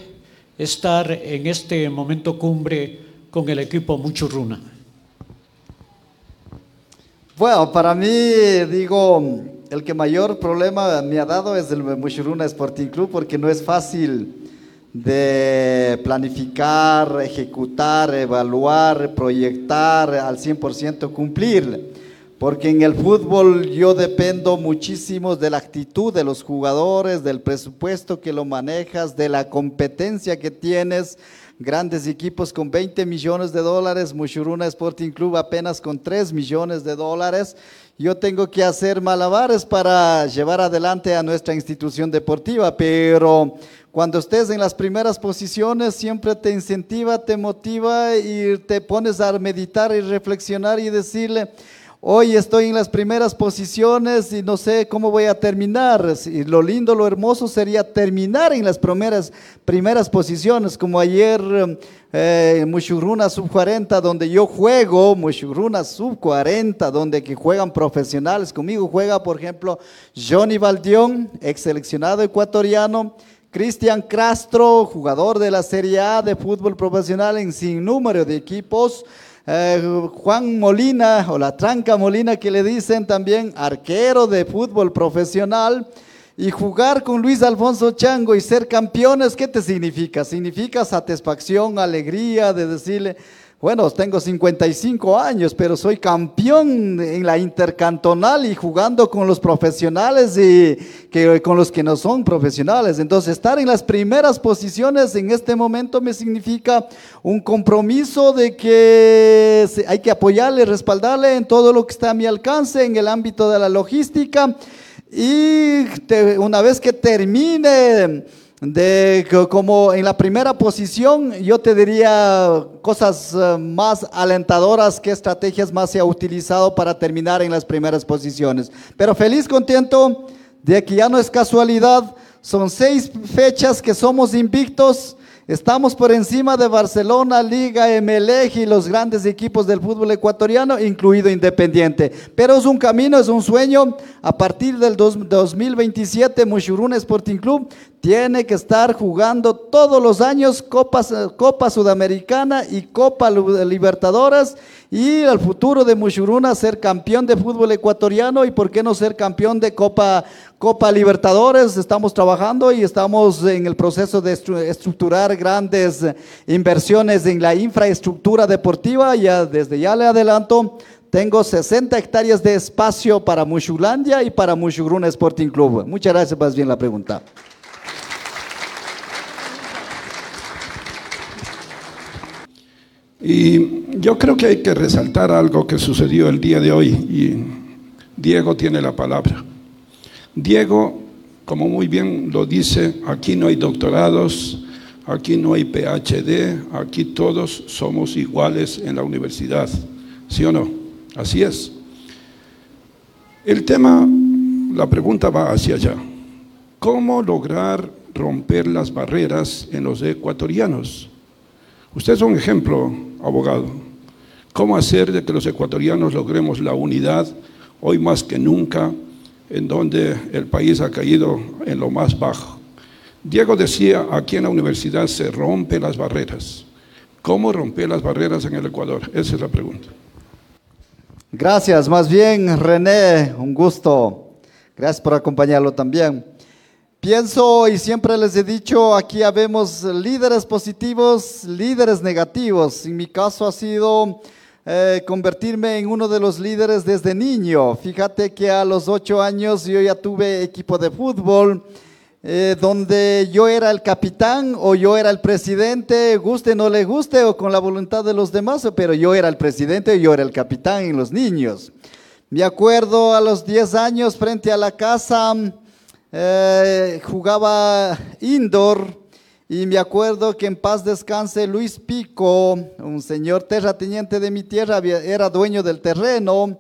estar en este momento cumbre con el equipo Muchurruna? Bueno, para mí, digo, el que mayor problema me ha dado es el Muchurruna Sporting Club porque no es fácil de planificar, ejecutar, evaluar, proyectar al 100% cumplir. Porque en el fútbol yo dependo muchísimo de la actitud de los jugadores, del presupuesto que lo manejas, de la competencia que tienes. Grandes equipos con 20 millones de dólares, Mushuruna Sporting Club apenas con 3 millones de dólares. Yo tengo que hacer malabares para llevar adelante a nuestra institución deportiva, pero cuando estés en las primeras posiciones, siempre te incentiva, te motiva y te pones a meditar y reflexionar y decirle, hoy estoy en las primeras posiciones y no sé cómo voy a terminar. Y lo lindo, lo hermoso sería terminar en las primeras, primeras posiciones, como ayer eh, Mushuruna Sub 40, donde yo juego, Mushuruna Sub 40, donde que juegan profesionales. Conmigo juega, por ejemplo, Johnny Valdión, ex seleccionado ecuatoriano. Cristian Castro, jugador de la Serie A de fútbol profesional en sin número de equipos. Eh, Juan Molina, o la Tranca Molina que le dicen también, arquero de fútbol profesional. Y jugar con Luis Alfonso Chango y ser campeones, ¿qué te significa? Significa satisfacción, alegría de decirle, bueno, tengo 55 años, pero soy campeón en la intercantonal y jugando con los profesionales y que, con los que no son profesionales. Entonces, estar en las primeras posiciones en este momento me significa un compromiso de que hay que apoyarle, respaldarle en todo lo que está a mi alcance en el ámbito de la logística. Y una vez que termine de como en la primera posición, yo te diría cosas eh, más alentadoras, qué estrategias más se ha utilizado para terminar en las primeras posiciones. Pero feliz, contento de que ya no es casualidad, son seis fechas que somos invictos Estamos por encima de Barcelona, Liga, MLEG y los grandes equipos del fútbol ecuatoriano, incluido Independiente. Pero es un camino, es un sueño. A partir del 2027, Mushuruna Sporting Club tiene que estar jugando todos los años Copa, Sudamericana y Copa Libertadores y el futuro de Mushuruna ser campeón de fútbol ecuatoriano y por qué no ser campeón de Copa, Copa Libertadores. Estamos trabajando y estamos en el proceso de estructurar grandes inversiones en la infraestructura deportiva. Ya desde ya le adelanto, tengo 60 hectáreas de espacio para Mushulandia y para Mushuruna Sporting Club. Muchas gracias, más bien la pregunta. Y yo creo que hay que resaltar algo que sucedió el día de hoy y Diego tiene la palabra. Diego, como muy bien lo dice, aquí no hay doctorados, aquí no hay PhD, aquí todos somos iguales en la universidad. ¿Sí o no? Así es. El tema, la pregunta va hacia allá. ¿Cómo lograr romper las barreras en los ecuatorianos? Usted es un ejemplo, abogado. ¿Cómo hacer de que los ecuatorianos logremos la unidad hoy más que nunca, en donde el país ha caído en lo más bajo? Diego decía, aquí en la universidad se rompen las barreras. ¿Cómo romper las barreras en el Ecuador? Esa es la pregunta. Gracias, más bien René, un gusto. Gracias por acompañarlo también. Pienso y siempre les he dicho, aquí habemos líderes positivos, líderes negativos. En mi caso ha sido eh, convertirme en uno de los líderes desde niño. Fíjate que a los ocho años yo ya tuve equipo de fútbol. Eh, donde yo era el capitán o yo era el presidente, guste no le guste o con la voluntad de los demás, pero yo era el presidente yo era el capitán en los niños. Me acuerdo a los diez años frente a la casa, eh, jugaba indoor y me acuerdo que en paz descanse Luis Pico, un señor terrateniente de mi tierra, era dueño del terreno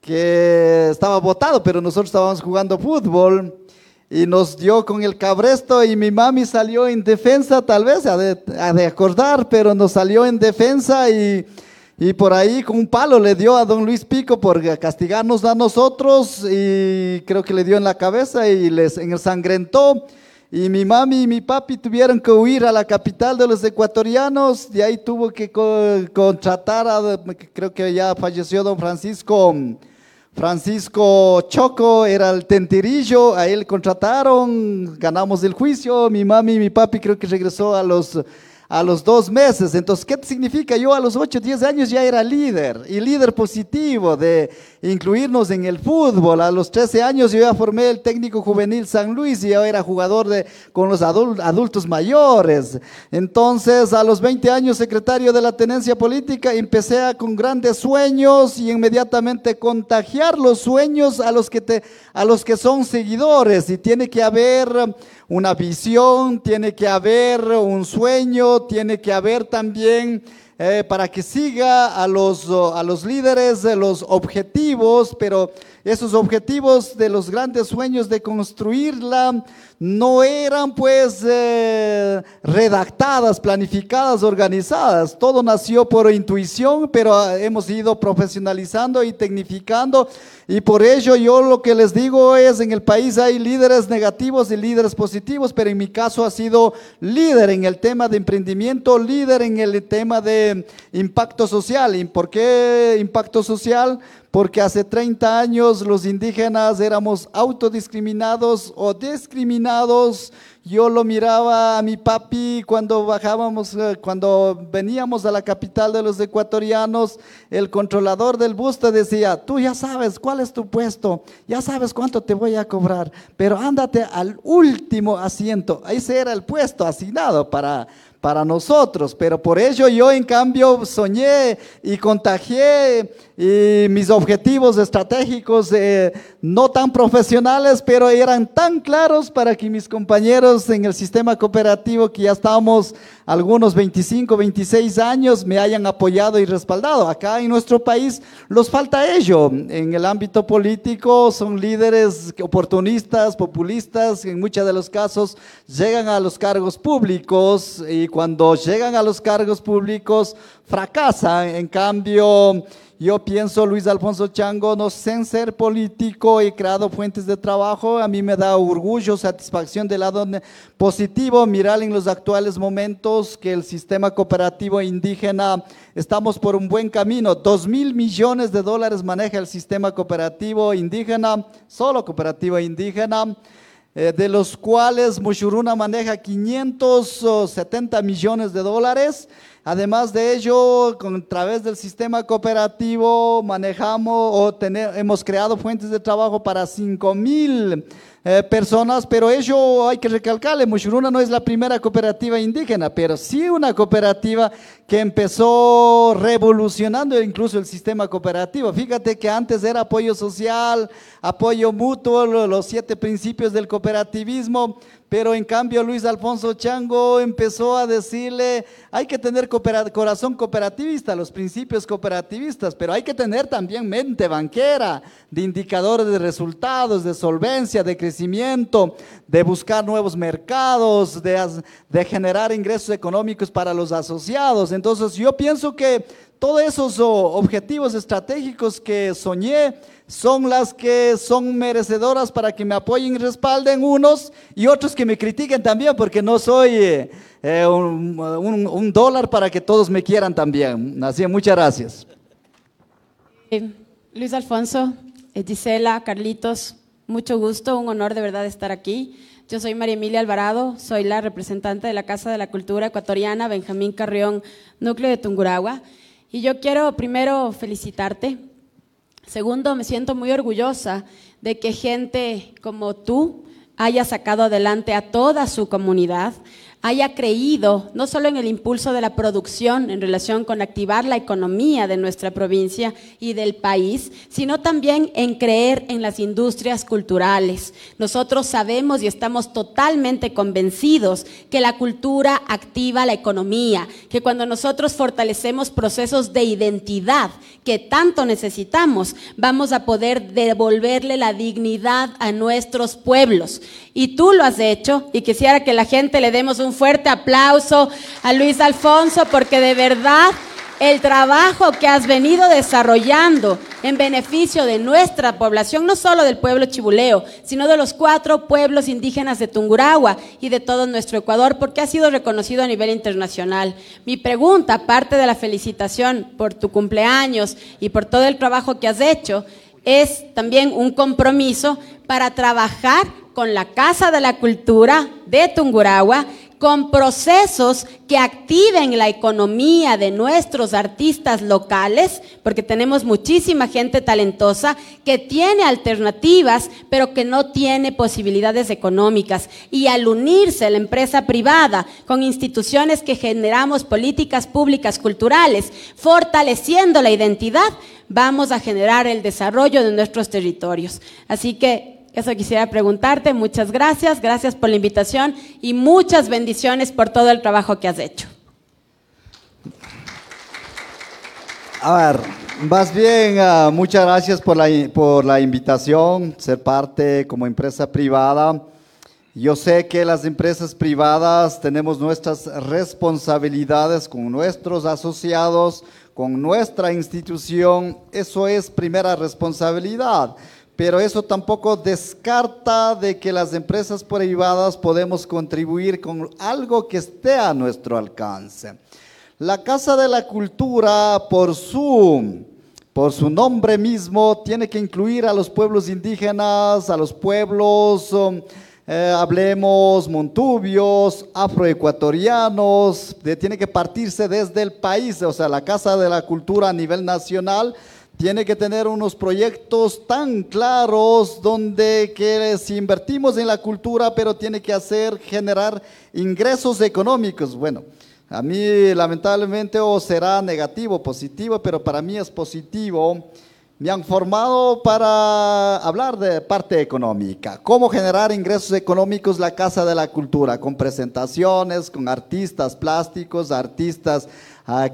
que estaba botado, pero nosotros estábamos jugando fútbol y nos dio con el cabresto y mi mami salió en defensa, tal vez, ha de acordar, pero nos salió en defensa y y por ahí con un palo le dio a don Luis Pico por castigarnos a nosotros y creo que le dio en la cabeza y les ensangrentó. y mi mami y mi papi tuvieron que huir a la capital de los ecuatorianos, de ahí tuvo que contratar a, creo que ya falleció don Francisco, Francisco Choco, era el tentirillo, a él contrataron, ganamos el juicio, mi mami y mi papi creo que regresó a los a los dos meses. Entonces, ¿qué significa? Yo a los 8, 10 años ya era líder y líder positivo de incluirnos en el fútbol. A los 13 años yo ya formé el técnico juvenil San Luis y yo era jugador de, con los adultos mayores. Entonces, a los 20 años secretario de la tenencia política, empecé a, con grandes sueños y inmediatamente contagiar los sueños a los que, te, a los que son seguidores. Y tiene que haber una visión, tiene que haber un sueño, tiene que haber también eh, para que siga a los, a los líderes de los objetivos, pero esos objetivos de los grandes sueños de construirla no eran pues eh, redactadas, planificadas, organizadas. Todo nació por intuición, pero ah, hemos ido profesionalizando y tecnificando. Y por ello yo lo que les digo es, en el país hay líderes negativos y líderes positivos, pero en mi caso ha sido líder en el tema de emprendimiento, líder en el tema de impacto social. ¿Y por qué impacto social? Porque hace 30 años los indígenas éramos autodiscriminados o discriminados. Yo lo miraba a mi papi cuando bajábamos, eh, cuando veníamos a la capital de los ecuatorianos, el controlador del bus te decía, tú ya sabes cuál es tu puesto, ya sabes cuánto te voy a cobrar, pero ándate al último asiento. Ese era el puesto asignado para, para nosotros, pero por ello yo en cambio soñé y contagié y mis objetivos estratégicos eh, no tan profesionales, pero eran tan claros para que mis compañeros en el sistema cooperativo, que ya estábamos algunos 25, 26 años, me hayan apoyado y respaldado. Acá en nuestro país los falta ello. En el ámbito político son líderes oportunistas, populistas, en muchos de los casos llegan a los cargos públicos y cuando llegan a los cargos públicos fracasan. En cambio, yo pienso, Luis Alfonso Chango, no sé ser político, he creado fuentes de trabajo, a mí me da orgullo, satisfacción del lado positivo, mirar en los actuales momentos que el sistema cooperativo indígena, estamos por un buen camino, dos mil millones de dólares maneja el sistema cooperativo indígena, solo cooperativo indígena, eh, de los cuales Mushuruna maneja 570 millones de dólares. Además de ello, con, a través del sistema cooperativo manejamos o tener, hemos creado fuentes de trabajo para 5 mil eh, personas, pero ello hay que recalcarle, Mushuruna no es la primera cooperativa indígena, pero sí una cooperativa que empezó revolucionando incluso el sistema cooperativo. Fíjate que antes era apoyo social, apoyo mutuo, los siete principios del cooperativismo, pero en cambio Luis Alfonso Chango empezó a decirle, hay que tener corazón cooperativista, los principios cooperativistas, pero hay que tener también mente banquera, de indicadores de resultados, de solvencia, de crecimiento, de buscar nuevos mercados, de, de generar ingresos económicos para los asociados. Entonces yo pienso que todos esos objetivos estratégicos que soñé, son las que son merecedoras para que me apoyen y respalden unos y otros que me critiquen también porque no soy eh, eh, un, dólar para que todos me quieran también. Así, muchas gracias. Eh, Luis Alfonso, Gisela, Carlitos, mucho gusto, un honor de verdad estar aquí. Yo soy María Emilia Alvarado, soy la representante de la Casa de la Cultura Ecuatoriana, Benjamín Carrión, núcleo de Tunguragua. Y yo quiero primero felicitarte. Segundo, me siento muy orgullosa de que gente como tú haya sacado adelante a toda su comunidad, haya creído no solo en el impulso de la producción en relación con activar la economía de nuestra provincia y del país, sino también en creer en las industrias culturales. Nosotros sabemos y estamos totalmente convencidos que la cultura activa la economía, que cuando nosotros fortalecemos procesos de identidad que tanto necesitamos, vamos a poder devolverle la dignidad a nuestros pueblos. Y tú lo has hecho y quisiera que la gente le demos un fuerte aplauso a Luis Alfonso porque de verdad el trabajo que has venido desarrollando en beneficio de nuestra población, no solo del pueblo chibuleo, sino de los cuatro pueblos indígenas de Tungurahua y de todo nuestro Ecuador, porque ha sido reconocido a nivel internacional. Mi pregunta, aparte de la felicitación por tu cumpleaños y por todo el trabajo que has hecho, es también un compromiso para trabajar con la Casa de la Cultura de Tungurahua con procesos que activen la economía de nuestros artistas locales, porque tenemos muchísima gente talentosa que tiene alternativas, pero que no tiene posibilidades económicas. Y al unirse la empresa privada con instituciones que generamos políticas públicas culturales, fortaleciendo la identidad, vamos a generar el desarrollo de nuestros territorios. Así que eso quisiera preguntarte. Muchas gracias, gracias por la invitación y muchas bendiciones por todo el trabajo que has hecho. A ver, más bien, uh, muchas gracias por la, por la invitación, ser parte como empresa privada. Yo sé que las empresas privadas tenemos nuestras responsabilidades con nuestros asociados, con nuestra institución. Eso es primera responsabilidad pero eso tampoco descarta de que las empresas privadas podemos contribuir con algo que esté a nuestro alcance. La Casa de la Cultura, por su, por su nombre mismo, tiene que incluir a los pueblos indígenas, a los pueblos, um, eh, hablemos, montubios, afroecuatorianos, tiene que partirse desde el país, o sea, la Casa de la Cultura a nivel nacional tiene que tener unos proyectos tan claros donde que si invertimos en la cultura, pero tiene que hacer generar ingresos económicos. Bueno, a mí lamentablemente o será negativo, positivo, pero para mí es positivo. Me han formado para hablar de parte económica, cómo generar ingresos económicos la Casa de la Cultura, con presentaciones, con artistas plásticos, artistas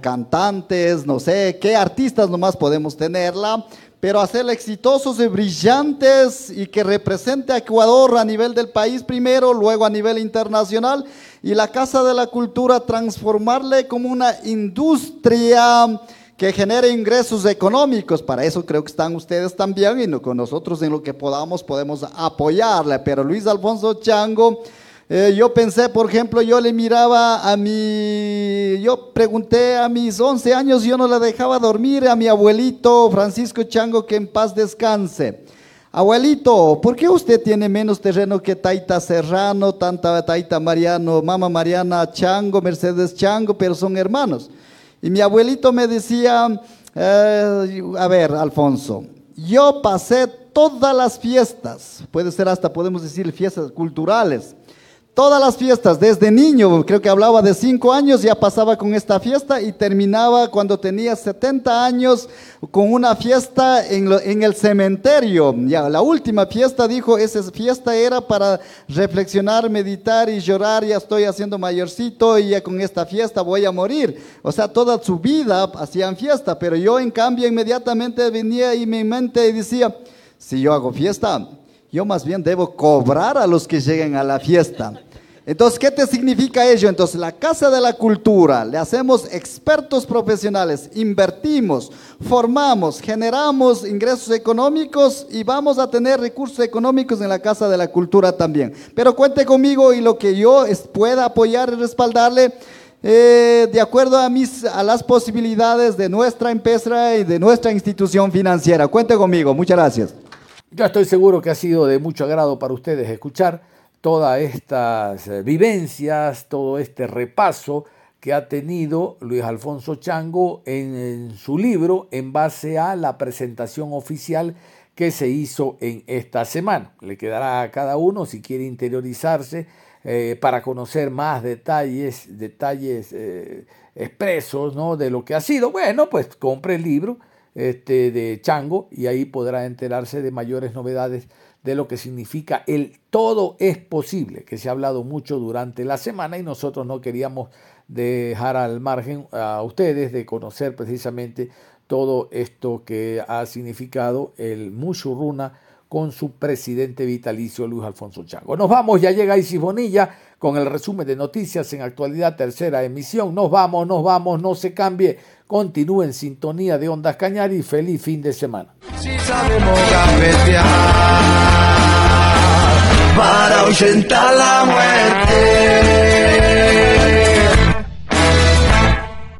cantantes, no sé qué artistas nomás podemos tenerla, pero hacerla exitosos y brillantes y que represente a Ecuador a nivel del país primero, luego a nivel internacional y la Casa de la Cultura transformarle como una industria que genere ingresos económicos. Para eso creo que están ustedes también y con nosotros en lo que podamos podemos apoyarle. Pero Luis Alfonso Chango eh, yo pensé, por ejemplo, yo le miraba a mi, yo pregunté a mis 11 años, yo no le dejaba dormir a mi abuelito Francisco Chango, que en paz descanse. Abuelito, ¿por qué usted tiene menos terreno que Taita Serrano, tanta Taita Mariano, Mama Mariana Chango, Mercedes Chango, pero son hermanos? Y mi abuelito me decía, eh, a ver, Alfonso, yo pasé todas las fiestas, puede ser hasta, podemos decir, fiestas culturales, Todas las fiestas, desde niño, creo que hablaba de cinco años, ya pasaba con esta fiesta y terminaba cuando tenía 70 años con una fiesta en, en, el cementerio. Ya, la última fiesta, dijo, esa fiesta era para reflexionar, meditar y llorar, ya estoy haciendo mayorcito y ya con esta fiesta voy a morir. O sea, toda su vida hacían fiesta, pero yo en cambio inmediatamente venía y mi mente decía, si yo hago fiesta, yo más bien debo cobrar a los que lleguen a la fiesta. Entonces, ¿qué te significa ello? Entonces, la Casa de la Cultura, le hacemos expertos profesionales, invertimos, formamos, generamos ingresos económicos y vamos a tener recursos económicos en la Casa de la Cultura también. Pero cuente conmigo y lo que yo pueda apoyar y respaldarle, eh, de acuerdo a, mis, a las posibilidades de nuestra empresa y de nuestra institución financiera. Cuente conmigo. Muchas gracias. Yo estoy seguro que ha sido de mucho agrado para ustedes escuchar todas estas eh, vivencias, todo este repaso que ha tenido Luis Alfonso Chango en, su libro en base a la presentación oficial que se hizo en esta semana. Le quedará a cada uno si quiere interiorizarse eh, para conocer más detalles, detalles eh, expresos ¿no? de lo que ha sido. Bueno, pues compre el libro este, de Chango y ahí podrá enterarse de mayores novedades de lo que significa el todo es posible, que se ha hablado mucho durante la semana y nosotros no queríamos dejar al margen a ustedes de conocer precisamente todo esto que ha significado el Mushuruna con su presidente vitalicio Luis Alfonso Chango. Nos vamos, ya llega Isis Bonilla con el resumen de noticias en actualidad tercera emisión. Nos vamos, nos vamos, no se cambie. Continúe en sintonía de Ondas Cañar y feliz fin de semana.